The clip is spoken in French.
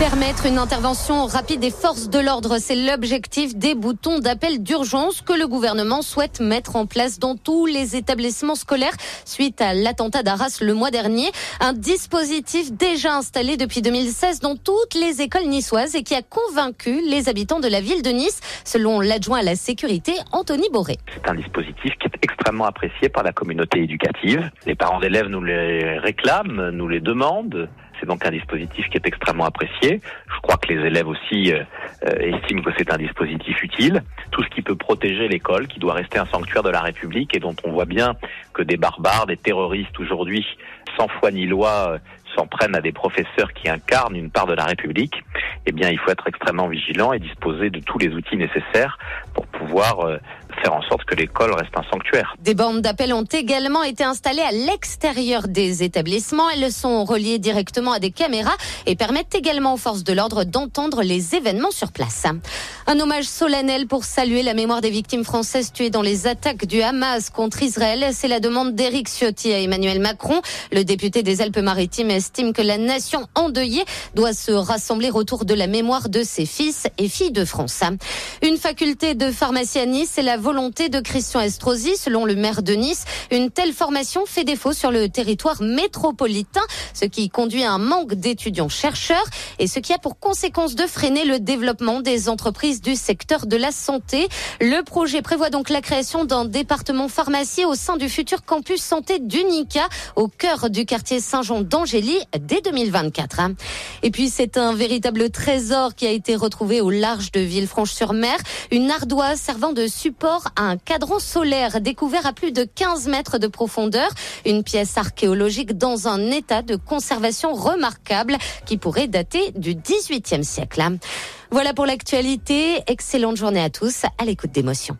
Permettre une intervention rapide des forces de l'ordre, c'est l'objectif des boutons d'appel d'urgence que le gouvernement souhaite mettre en place dans tous les établissements scolaires suite à l'attentat d'Arras le mois dernier. Un dispositif déjà installé depuis 2016 dans toutes les écoles niçoises et qui a convaincu les habitants de la ville de Nice, selon l'adjoint à la sécurité Anthony Boré. C'est un dispositif qui est extrêmement apprécié par la communauté éducative. Les parents d'élèves nous les réclament, nous les demandent. C'est donc un dispositif qui est extrêmement apprécié. Je crois que les élèves aussi euh, euh, estiment que c'est un dispositif utile. Tout ce qui peut protéger l'école, qui doit rester un sanctuaire de la République et dont on voit bien que des barbares, des terroristes aujourd'hui, sans foi ni loi, euh, s'en prennent à des professeurs qui incarnent une part de la République, eh bien, il faut être extrêmement vigilant et disposer de tous les outils nécessaires pour pouvoir faire en sorte que l'école reste un sanctuaire. Des bandes d'appel ont également été installées à l'extérieur des établissements. Elles sont reliées directement à des caméras et permettent également aux forces de l'ordre d'entendre les événements sur place. Un hommage solennel pour saluer la mémoire des victimes françaises tuées dans les attaques du Hamas contre Israël. C'est la demande d'Éric Ciotti à Emmanuel Macron. Le député des Alpes-Maritimes estime que la nation endeuillée doit se rassembler autour de la mémoire de ses fils et filles de France. Une faculté de pharmacie à Nice, c'est la volonté de Christian Estrosi, selon le maire de Nice. Une telle formation fait défaut sur le territoire métropolitain, ce qui conduit à un manque d'étudiants-chercheurs et ce qui a pour conséquence de freiner le développement des entreprises du secteur de la santé. Le projet prévoit donc la création d'un département pharmacie au sein du futur campus santé d'Unica, au cœur du quartier Saint-Jean d'Angély, dès 2024. Et puis c'est un véritable trésor qui a été retrouvé au large de Villefranche-sur-Mer, une ardoise servant de support à un cadran solaire découvert à plus de 15 mètres de profondeur. Une pièce archéologique dans un état de conservation remarquable qui pourrait dater du 18e siècle. Voilà pour l'actualité. Excellente journée à tous à l'écoute d'émotions.